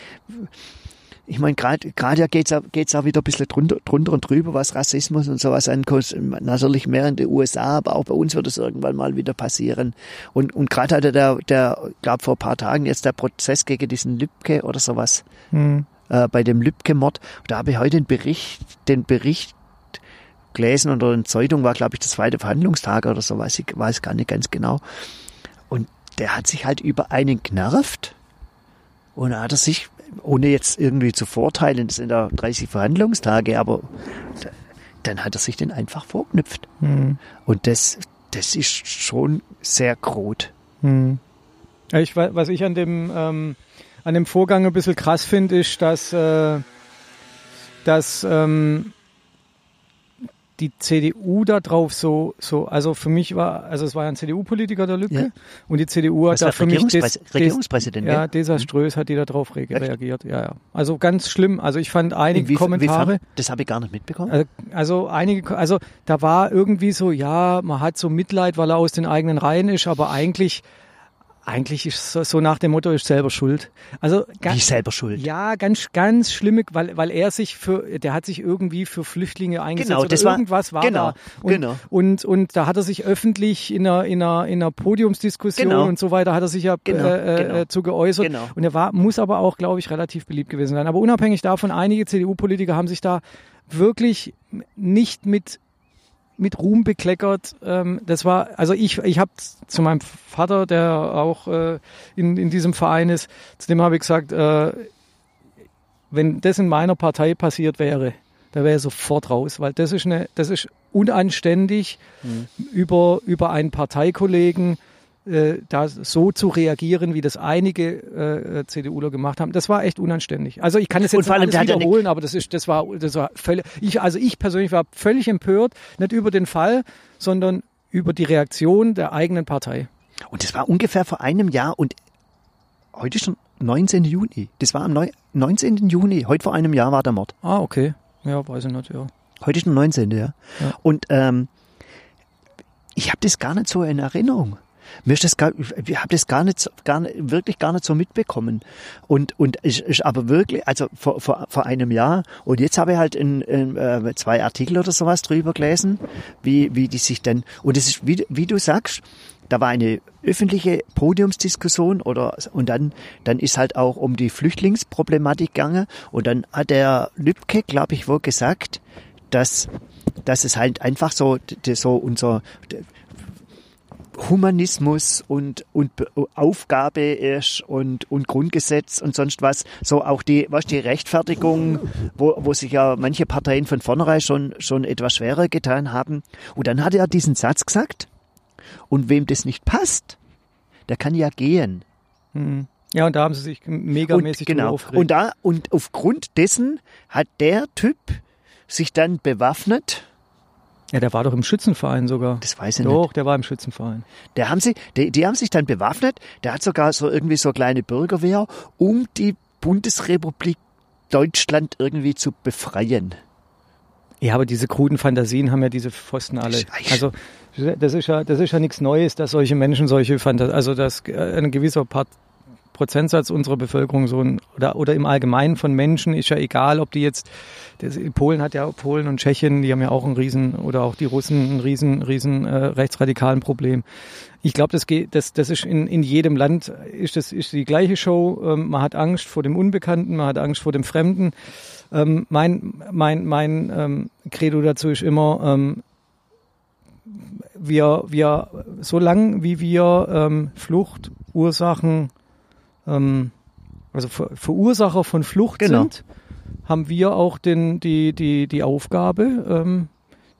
ich meine, gerade gerade ja geht's ja geht's auch wieder ein bisschen drunter, drunter und drüber, was Rassismus und sowas angeht. Natürlich mehr in den USA, aber auch bei uns wird es irgendwann mal wieder passieren. Und, und gerade hatte der, der, glaube vor ein paar Tagen jetzt der Prozess gegen diesen Lübcke oder sowas, Mhm. äh, bei dem Lübcke-Mord. Da habe ich heute den Bericht, den Bericht gelesen oder in der Zeitung war, glaube ich, der zweite Verhandlungstag oder so, weiß ich weiß gar nicht ganz genau. Und der hat sich halt über einen genervt und da hat er sich, ohne jetzt irgendwie zu vorteilen, das sind ja 30 Verhandlungstage, aber da- dann hat er sich den einfach vorknüpft. Mhm. Und das, das ist schon sehr grot. Hm. Ja, ich, was ich an dem, ähm, an dem Vorgang ein bisschen krass finde, ist, dass, äh, dass ähm, die CDU da drauf so, so, also für mich war, also es war ja ein CDU-Politiker der Lücke Ja. und die CDU hat da für mich des, Regierungspräs des, Regierungspräsident, ja, gell? desaströs hat die da drauf re Echt? reagiert. Ja, ja. Also ganz schlimm. Also ich fand einige Inwief- Kommentare. inwiefern? Das habe ich gar nicht mitbekommen. Äh, Also einige, also da war irgendwie so, ja, man hat so Mitleid, weil er aus den eigenen Reihen ist, aber eigentlich eigentlich ist so, so nach dem Motto, ist selber schuld. Also Wie selber schuld? Ja, ganz, ganz schlimme, weil, weil er sich für, der hat sich irgendwie für Flüchtlinge eingesetzt Genau, das war- irgendwas war genau, da. Und, genau. Und, und da hat er sich öffentlich in einer, in einer, in einer Podiumsdiskussion Genau. und so weiter, hat er sich ja Genau, äh, genau. äh, zu geäußert. Genau. Und er war, muss aber auch, glaube ich, relativ beliebt gewesen sein. Aber unabhängig davon, einige CDU-Politiker haben sich da wirklich nicht mit mit Ruhm bekleckert. Ähm, das war, also ich, ich habe zu meinem Vater, der auch äh, in, in diesem Verein ist, zu dem habe ich gesagt, äh, wenn das in meiner Partei passiert wäre, da wäre er sofort raus, weil das ist eine, das ist unanständig über über einen Parteikollegen äh, da so zu reagieren, wie das einige äh, CDUler gemacht haben. Das war echt unanständig. Also ich kann es jetzt nicht alles wiederholen, aber das ist, das war, das war völlig, ich, also ich persönlich war völlig empört, nicht über den Fall, sondern über die Reaktion der eigenen Partei. Und das war ungefähr vor einem Jahr und heute ist schon 19. Juni. Das war am neu- 19. Juni. Heute vor einem Jahr war der Mord. Ah, okay. Ja, weiß ich nicht, ja. Heute ist der 19. Ja. Ja. Und ähm, ich habe das gar nicht so in Erinnerung. Mir ist das gar, ich habe das gar nicht, gar nicht, wirklich gar nicht so mitbekommen. Und und ich, ich aber wirklich, also vor, vor, vor einem Jahr. Und jetzt habe ich halt in, in, äh, zwei Artikel oder sowas drüber gelesen, wie wie die sich dann. Und es ist wie wie du sagst, da war eine öffentliche Podiumsdiskussion oder und dann dann ist halt auch um die Flüchtlingsproblematik gegangen und dann hat der Lübcke, glaube ich, wohl gesagt, dass dass es halt einfach so so unser Humanismus und, und Be- Aufgabe ist und, und Grundgesetz und sonst was. So auch die, was die Rechtfertigung, wo, wo sich ja manche Parteien von vornherein schon, schon etwas schwerer getan haben. Und dann hat er diesen Satz gesagt. Und wem das nicht passt, der kann ja gehen. Hm. Ja, und da haben sie sich megamäßig und, genau. aufgeregt. Und da, und aufgrund dessen hat der Typ sich dann bewaffnet. Ja, der war doch im Schützenverein sogar. Das weiß ich nicht. Doch, der war im Schützenverein. Der haben sie, die, die haben sich dann bewaffnet. Der hat sogar so irgendwie so kleine Bürgerwehr, um die Bundesrepublik Deutschland irgendwie zu befreien. Ja, aber diese kruden Fantasien haben ja diese Pfosten alle. Also das ist ja, das ist ja nichts Neues, dass solche Menschen solche Fantasien, also dass äh, ein gewisser Part Prozentsatz unserer Bevölkerung so ein, oder, oder im Allgemeinen von Menschen ist ja egal, ob die jetzt, das, Polen hat ja, Polen und Tschechien, die haben ja auch ein riesen, oder auch die Russen ein riesen, riesen äh, rechtsradikalen Problem. Ich glaube, das geht, das, das ist in, in jedem Land ist das ist die gleiche Show. Ähm, man hat Angst vor dem Unbekannten, man hat Angst vor dem Fremden. Ähm, mein mein mein ähm, Credo dazu ist immer, ähm, wir wir so lang wie wir ähm, Fluchtursachen ähm, also Ver Verursacher von Flucht Genau. sind, haben wir auch den, die, die, die Aufgabe, ähm,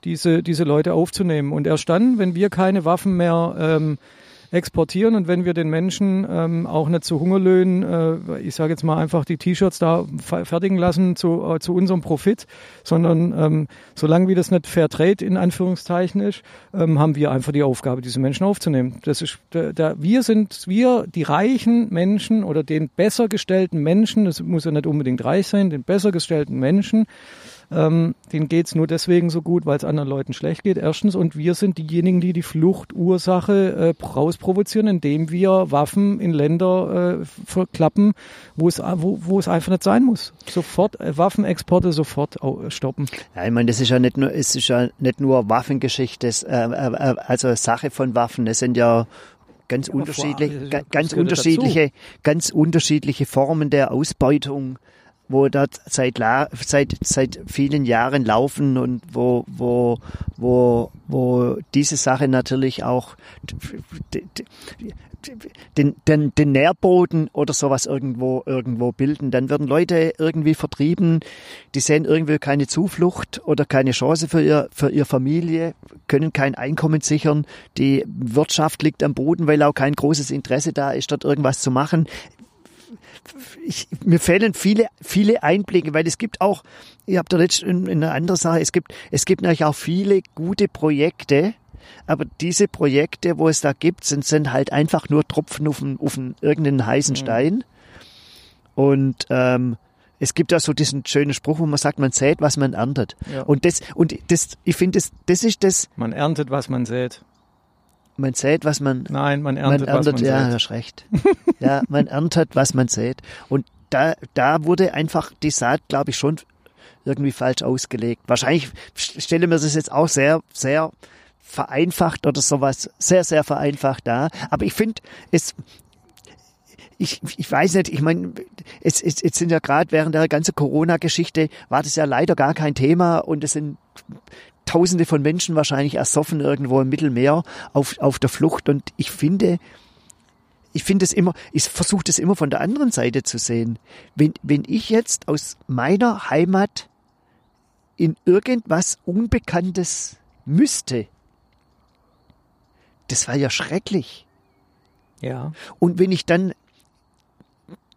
diese, diese Leute aufzunehmen. Und erst dann, wenn wir keine Waffen mehr ähm, exportieren und wenn wir den Menschen ähm, auch nicht zu Hungerlöhnen, äh, ich sage jetzt mal einfach die T-Shirts da fe- fertigen lassen zu, äh, zu unserem Profit, sondern ähm, solange wie das nicht Fair Trade in Anführungszeichen ist, ähm, haben wir einfach die Aufgabe, diese Menschen aufzunehmen. Das ist der, der, wir sind wir die reichen Menschen oder den besser gestellten Menschen, das muss ja nicht unbedingt reich sein, den besser gestellten Menschen, ähm, denen geht's nur deswegen so gut, weil es anderen Leuten schlecht geht. Erstens, und wir sind diejenigen, die die Fluchtursache äh, rausprovozieren, indem wir Waffen in Länder äh, verklappen, wo es, wo, wo es einfach nicht sein muss. Sofort äh, Waffenexporte sofort au- stoppen. Ja, ich meine, das ist ja nicht nur, es ist ja nicht nur Waffengeschichte, es, äh, äh, also Sache von Waffen. Es sind ja ganz Ja, unterschiedliche, das ganz gehört dazu. unterschiedliche, ganz unterschiedliche Formen der Ausbeutung, wo dort seit, seit, seit vielen Jahren laufen und wo, wo, wo, wo diese Sache natürlich auch den, den, den Nährboden oder sowas irgendwo, irgendwo bilden. Dann werden Leute irgendwie vertrieben, die sehen irgendwie keine Zuflucht oder keine Chance für ihr, für ihre Familie, können kein Einkommen sichern. Die Wirtschaft liegt am Boden, weil auch kein großes Interesse da ist, dort irgendwas zu machen. Ich, mir fehlen viele, viele Einblicke, weil es gibt auch, ihr habt da letztens in, in einer anderen Sache, es gibt, es gibt natürlich auch viele gute Projekte, aber diese Projekte, wo es da gibt, sind, sind halt einfach nur Tropfen auf, einen, auf einen, irgendeinen heißen Stein. Und ähm, es gibt ja so diesen schönen Spruch, wo man sagt, man sät, was man erntet. Ja. Und das, und das, ich finde, das, das ist das, Man erntet, was man sät. Man sät, was man, Nein, man erntet, man erntet, was man ja, sät. hast recht. ja, man erntet, was man sät. Und da, da wurde einfach die Saat, glaube ich, schon irgendwie falsch ausgelegt. Wahrscheinlich stelle mir das jetzt auch sehr, sehr vereinfacht oder sowas, sehr, sehr vereinfacht da. Aber ich finde, es, ich, ich weiß nicht, ich meine, es, es, es sind ja gerade während der ganzen Corona-Geschichte war das ja leider gar kein Thema und es sind Tausende von Menschen wahrscheinlich ersoffen irgendwo im Mittelmeer auf, auf der Flucht und ich finde, ich finde es immer, ich versuche das immer von der anderen Seite zu sehen. Wenn, wenn ich jetzt aus meiner Heimat in irgendwas Unbekanntes müsste, das war ja schrecklich. Ja. Und wenn ich dann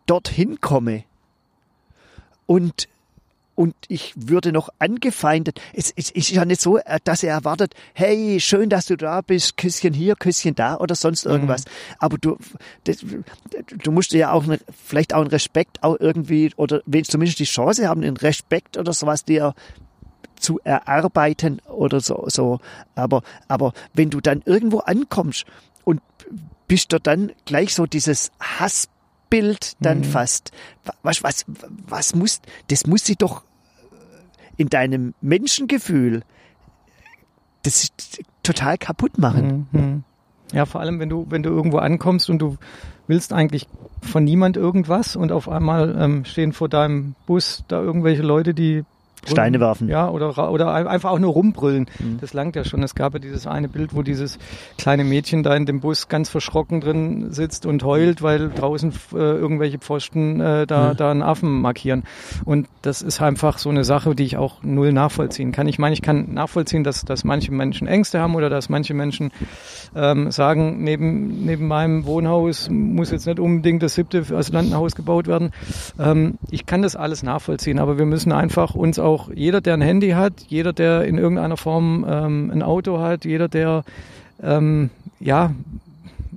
dorthin komme und und ich würde noch angefeindet. Es, es ist ja nicht so, äh, dass er erwartet, hey, schön, dass du da bist, Küsschen hier, Küsschen da oder sonst irgendwas. Aber du, das, du musst ja auch ne, vielleicht auch einen Respekt auch irgendwie oder wenn zumindest die Chance haben, einen Respekt oder sowas dir zu erarbeiten oder so, so. Aber, aber wenn du dann irgendwo ankommst und bist du dann gleich so dieses Hassbild dann fast, was, was, was muss, das muss sie doch in deinem Menschengefühl, das total kaputt machen. Mhm. Ja, vor allem, wenn du, wenn du irgendwo ankommst und du willst eigentlich von niemand irgendwas und auf einmal ähm, stehen vor deinem Bus da irgendwelche Leute, die. Steine werfen. Ja, oder, oder ein- einfach auch nur rumbrüllen. Das langt ja schon. Es gab ja dieses eine Bild, wo dieses kleine Mädchen da in dem Bus ganz verschrocken drin sitzt und heult, weil draußen äh, irgendwelche Pfosten äh, da, da einen Affen markieren. Und das ist einfach so eine Sache, die ich auch null nachvollziehen kann. Ich meine, ich kann nachvollziehen, dass, dass manche Menschen Ängste haben oder dass manche Menschen ähm, sagen, neben, neben meinem Wohnhaus muss jetzt nicht unbedingt das siebte Asylantenhaus gebaut werden. Ähm, ich kann das alles nachvollziehen, aber wir müssen einfach uns auch, jeder, der ein Handy hat, jeder, der in irgendeiner Form ähm, ein Auto hat, jeder, der ähm, ja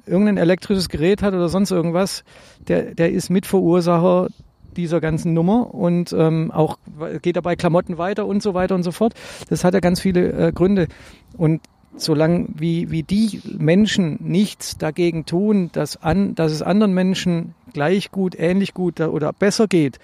irgendein elektrisches Gerät hat oder sonst irgendwas, der, der ist Mitverursacher dieser ganzen Nummer und ähm, auch geht dabei Klamotten weiter und so weiter und so fort. Das hat ja ganz viele äh, Gründe. Und solange wie, wie die Menschen nichts dagegen tun, dass, an, dass es anderen Menschen gleich gut, ähnlich gut oder besser geht,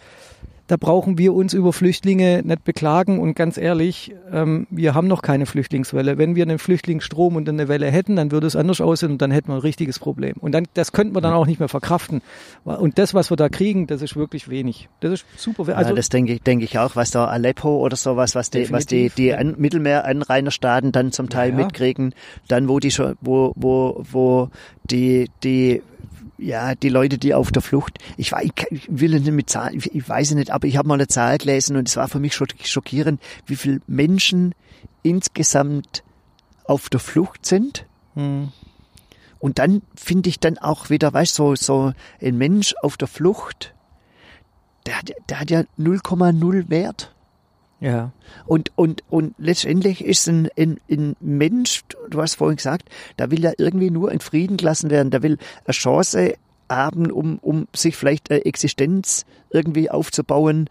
da brauchen wir uns über Flüchtlinge nicht beklagen. Und ganz ehrlich, ähm, wir haben noch keine Flüchtlingswelle. Wenn wir einen Flüchtlingsstrom und eine Welle hätten, dann würde es anders aussehen und dann hätten wir ein richtiges Problem. Und dann, das könnten wir dann auch nicht mehr verkraften. Und das, was wir da kriegen, das ist wirklich wenig. Das ist super. Also, ja, das denke ich, denke ich auch, was da Aleppo oder sowas, was die, was die, die an, Mittelmeeranrainerstaaten dann zum Teil Ja, ja. mitkriegen, dann wo die schon, wo, wo, wo die, die, ja, die Leute, die auf der Flucht, ich, war, ich, will nicht mit Zahlen, ich, ich weiß es nicht, aber ich habe mal eine Zahl gelesen und es war für mich schockierend, wie viele Menschen insgesamt auf der Flucht sind. Hm. Und dann finde ich dann auch wieder, weißt du, so, so ein Mensch auf der Flucht, der, der hat ja 0,0 Wert. Ja. Und, und, und letztendlich ist ein, ein, ein Mensch, du hast vorhin gesagt, da will ja irgendwie nur in Frieden gelassen werden, der will eine Chance haben, um, um sich vielleicht eine Existenz irgendwie aufzubauen.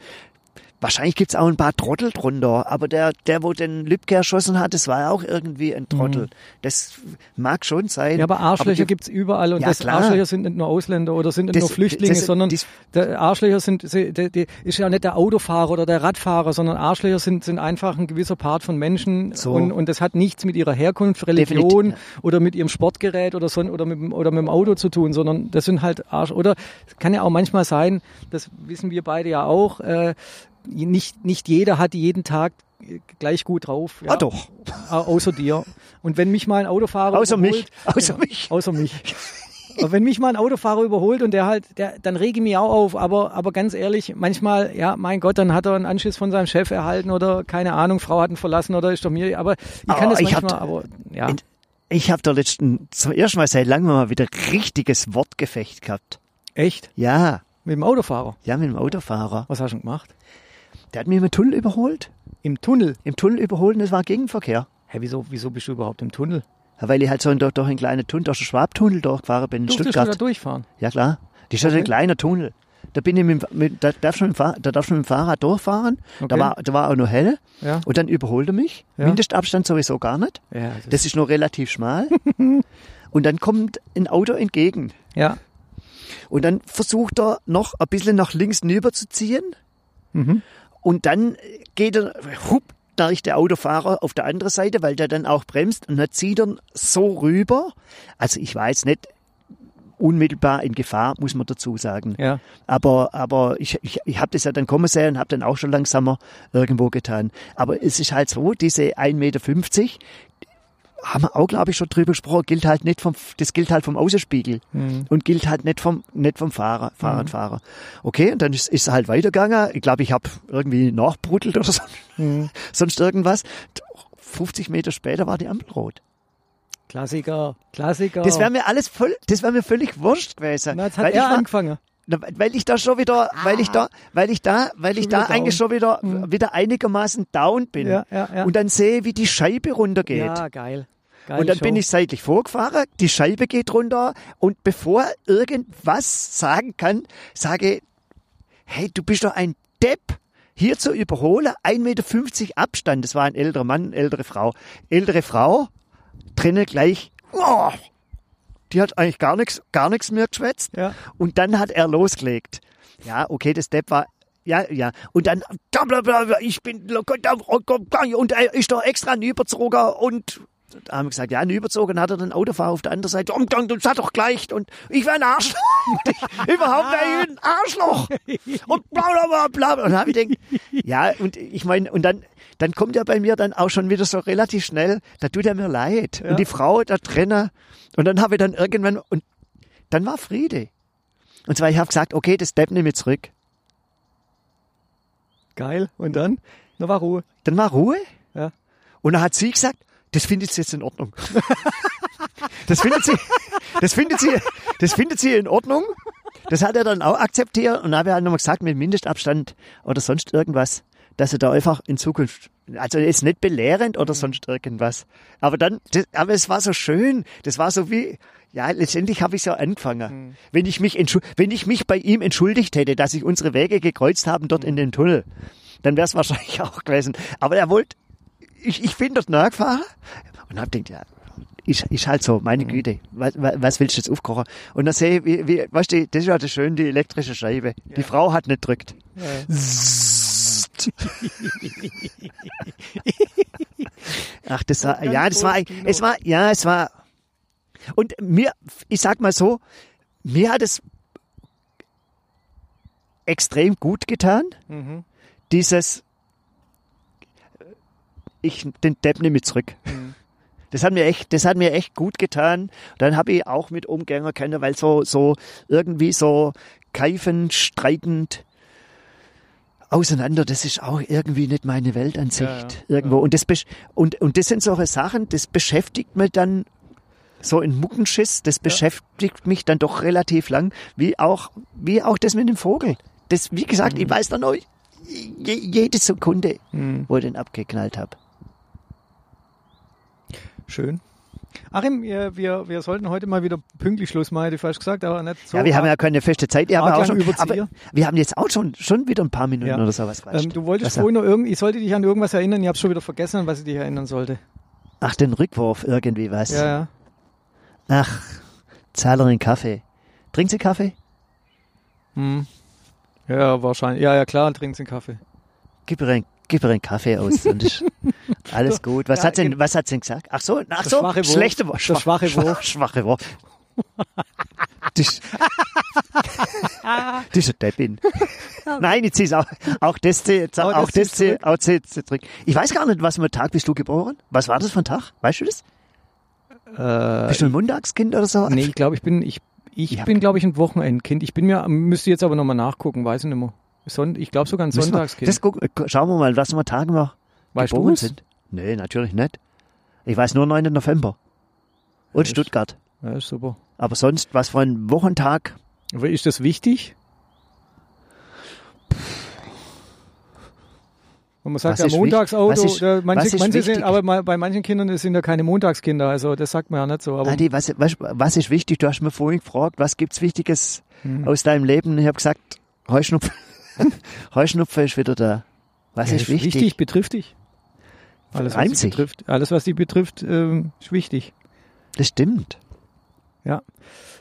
Wahrscheinlich gibt's auch ein paar Trottel drunter, aber der, der, wo den Lübcke erschossen hat, das war ja auch irgendwie ein Trottel. Das mag schon sein. Mhm. Ja, aber Arschlöcher die- gibt's überall und Ja, das klar. Arschlöcher sind nicht nur Ausländer oder sind nicht Das- nur Flüchtlinge, das- sondern das- der Arschlöcher sind, die, die, ist ja nicht der Autofahrer oder der Radfahrer, sondern Arschlöcher sind, sind einfach ein gewisser Part von Menschen So. und, und das hat nichts mit ihrer Herkunft, Religion Definitiv, oder mit ihrem Sportgerät oder so oder mit, oder mit dem Auto zu tun, sondern das sind halt Arsch oder es kann ja auch manchmal sein, das wissen wir beide ja auch, äh, nicht, nicht jeder hat jeden Tag gleich gut drauf. Ja, Ah, doch. (laughs) Au- Außer dir. Und wenn mich mal ein Autofahrer Außer überholt, mich. (laughs) Außer ja, mich. Außer mich. Aber wenn mich mal ein Autofahrer überholt und der halt, der, dann rege ich mich auch auf. Aber, aber ganz ehrlich, manchmal, ja, mein Gott, dann hat er einen Anschiss von seinem Chef erhalten oder keine Ahnung, Frau hat ihn verlassen oder ist doch mir. Aber ich kann Oh, das ich hab- manchmal, aber ja. Ich habe da letzten, zum ersten Mal seit langem mal wieder richtiges Wortgefecht gehabt. Echt? Ja, Mit dem Autofahrer. ja, mit dem Autofahrer. Was hast du denn gemacht? Der hat mich im Tunnel überholt. Im Tunnel. Im Tunnel überholt und es war Gegenverkehr. Hä, wieso, wieso bist du überhaupt im Tunnel? Ja, weil ich halt so durch, durch einen kleinen Tunnel, durch den Schwabtunnel durchgefahren bin in Durftest du da Stuttgart. durchfahren? Ja klar. Das ist Okay. ein kleiner Tunnel. Da bin ich mit, mit da darfst du mit, da darfst du mit dem Fahrrad durchfahren. Da Okay. war, da war auch noch hell. Ja. Und dann überholt er mich. Ja. Mindestabstand sowieso gar nicht. Ja, Das ist nur relativ schmal. (laughs) Und dann kommt ein Auto entgegen. Ja. Und dann versucht er noch ein bisschen nach links rüber zu ziehen. Mhm. Und dann geht er, hup, da ist der Autofahrer auf der anderen Seite, weil der dann auch bremst und dann zieht er so rüber. Also ich weiß nicht, unmittelbar in Gefahr, muss man dazu sagen. Ja. Aber, aber ich, ich, ich habe das ja dann kommen sehen und habe dann auch schon langsamer irgendwo getan. Aber es ist halt so, diese 1,50 Meter, haben wir auch, glaube ich, schon drüber gesprochen, gilt halt nicht vom, das gilt halt vom Außenspiegel Mhm. und gilt halt nicht vom, nicht vom Fahrer, Fahrradfahrer. Okay, und dann ist, ist halt weitergegangen. Ich glaube, ich habe irgendwie nachbrudelt oder (laughs) so, Mhm. sonst irgendwas. 50 Meter später war die Ampel rot. Klassiker, Klassiker. Das wäre mir alles voll, das wäre mir völlig wurscht gewesen. Na, jetzt hat weil, ich er war, angefangen. na, weil ich da schon wieder, weil ich da, weil ich da, weil ich Schon da wieder eigentlich schon wieder, Mhm. wieder einigermaßen down bin. Ja, ja, ja. Und dann sehe, wie die Scheibe runtergeht. Ja, geil. Geil Und dann bin ich seitlich vorgefahren, die Scheibe geht runter und bevor er irgendwas sagen kann, sage, hey, du bist doch ein Depp. Hier zu überholen, 1,50 Meter Abstand, das war ein älterer Mann, ältere Frau. Ältere Frau, drinnen gleich, oh, die hat eigentlich gar nichts, gar nichts mehr geschwätzt. Ja. Und dann hat er losgelegt. Ja, okay, das Depp war, ja, ja. Und dann, bla, bla, bla, bla, ich bin, und er ist doch extra ein Überzogen und da haben wir gesagt, ja, ein Überzogen hat er den Autofahrer auf der anderen Seite, und dann, das hat doch gleich, und ich wäre ein Arschloch, (laughs) ich, überhaupt ein Arschloch, und bla, bla, bla, bla. Und dann habe ich gedacht, ja, und ich meine, und dann, dann kommt er bei mir dann auch schon wieder so relativ schnell, da tut er mir leid. Ja. Und die Frau da drinnen, und dann habe ich dann irgendwann, und dann war Friede. Und zwar, ich habe gesagt, okay, das Depp nehme ich zurück. Geil. Und dann? Na, war Ruhe. Dann war Ruhe. Ja. Und dann hat sie gesagt, das findet sie jetzt in Ordnung. das findet sie, das findet sie, das findet sie in Ordnung. Das hat er dann auch akzeptiert und dann habe ich halt nochmal gesagt, mit Mindestabstand oder sonst irgendwas, dass er da einfach in Zukunft, also jetzt nicht belehrend oder sonst irgendwas. Aber dann, das, aber es war so schön, das war so wie, ja, letztendlich habe ich so angefangen. Wenn ich mich wenn ich mich bei ihm entschuldigt hätte, dass sich unsere Wege gekreuzt haben dort in den Tunnel, dann wäre es wahrscheinlich (laughs) auch gewesen. Aber er wollte, ich, ich bin dort nachgefahren und hab gedacht, ja, ist, ist halt so, meine Güte, was, was willst du jetzt aufkochen? Und dann sehe ich, wie, wie, weißt du, das ist ja das Schöne, die elektrische Scheibe. Die Frau hat nicht drückt. Ach, das war, Ganz ja, das war, Kino. es war, ja, es war, und mir, ich sag mal so, mir hat es extrem gut getan, Mhm. dieses, ich, den Depp nehme ich zurück. Mhm. Das hat mir echt, das hat mir echt gut getan. Dann habe ich auch mit Umgänger können, weil so, so irgendwie so keifend, streitend auseinander, das ist auch irgendwie nicht meine Weltansicht Ja, ja, irgendwo. Und das, und, und das sind solche Sachen, das beschäftigt mich dann so ein Muckenschiss, das beschäftigt mich dann doch relativ lang, wie auch, wie auch das mit dem Vogel. Das, wie gesagt, Mhm. ich weiß dann noch je, jede Sekunde, wo ich den abgeknallt habe. Schön. Achim, wir, wir, wir sollten heute mal wieder pünktlich Schluss machen, hätte ich fast gesagt, aber nicht so. ja, wir haben ja keine feste Zeit. Wir haben, auch schon, aber wir haben jetzt auch schon, schon wieder ein paar Minuten Ja. oder sowas. ähm, du wolltest Was- vorhin noch irgend, ich sollte dich an irgendwas erinnern, ich habe schon wieder vergessen, an was ich dich erinnern sollte. Ach, den Rückwurf, irgendwie was. Ja, ja. Ach, Zahlerin Kaffee. Trinkt sie Kaffee? Hm. Ja, wahrscheinlich. Ja, ja, klar, trinkst einen Kaffee. Gib ihr einen, gib ihr einen Kaffee aus und (laughs) ist alles (laughs) gut. Was Ja, hat sie, denn- was hat sie denn gesagt? Ach so, ach so, schwache schlechte Wurf. Der schwache Wurf. (laughs) Schwache Wurf. Das, das ist ein Deppin. Nein, jetzt ist auch, auch das, auch das das, auch trinken. Ich weiß gar nicht, was für ein Tag bist du geboren? Was war das für ein Tag? Weißt du das? Äh, Bist du ein Montagskind oder so? nee, ich glaube, ich bin, ich, ich Ja. bin, glaube ich, ein Wochenendkind. Ich bin mir, müsste jetzt aber nochmal nachgucken, weiß ich nicht mehr. Son ich glaube sogar ein Müssen wir- Sonntagskind. Das gucken, schauen wir mal, was für Tagen wir weißt geboren sind. Nee, natürlich nicht. Ich weiß nur 9. November. Und ist- Stuttgart. Ja, ist super. Aber sonst, was für ein Wochentag? Aber ist das wichtig? Und man sagt Was ja wichtig? Montagsauto, ist- manche, manche sind, wichtig? aber bei manchen Kindern sind ja keine Montagskinder, also das sagt man ja nicht so. Aber Adi, was, was, was ist wichtig? Du hast mir vorhin gefragt, was gibt's Wichtiges Hm. aus deinem Leben? Ich habe gesagt, Heuschnupfen. (laughs) Heuschnupfen ist wieder da. Was Ja, ist wichtig? betrifft dich. Alles, was sich. betrifft, alles, was dich betrifft, ähm, ist wichtig. Das stimmt. Ja.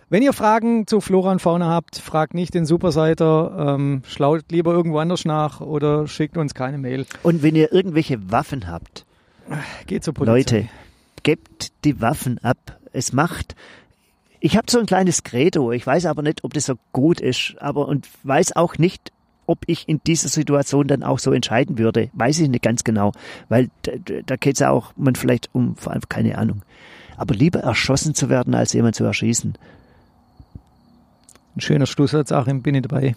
Wenn ihr Fragen zu Flora und Fauna habt, fragt nicht den Superseiter, ähm, schlaut lieber irgendwo anders nach oder schickt uns keine Mail. Und wenn ihr irgendwelche Waffen habt, Geht zur Polizei. Leute, gebt die Waffen ab. Es macht. Ich habe so ein kleines Credo. Ich weiß aber nicht, ob das so gut ist. Aber und weiß auch nicht, ob ich in dieser Situation dann auch so entscheiden würde. Weiß ich nicht ganz genau. Weil da, da geht es ja auch man vielleicht um, vor allem keine Ahnung. Aber lieber erschossen zu werden, als jemand zu erschießen. Ein schöner Schlusssatz, Achim, bin ich dabei.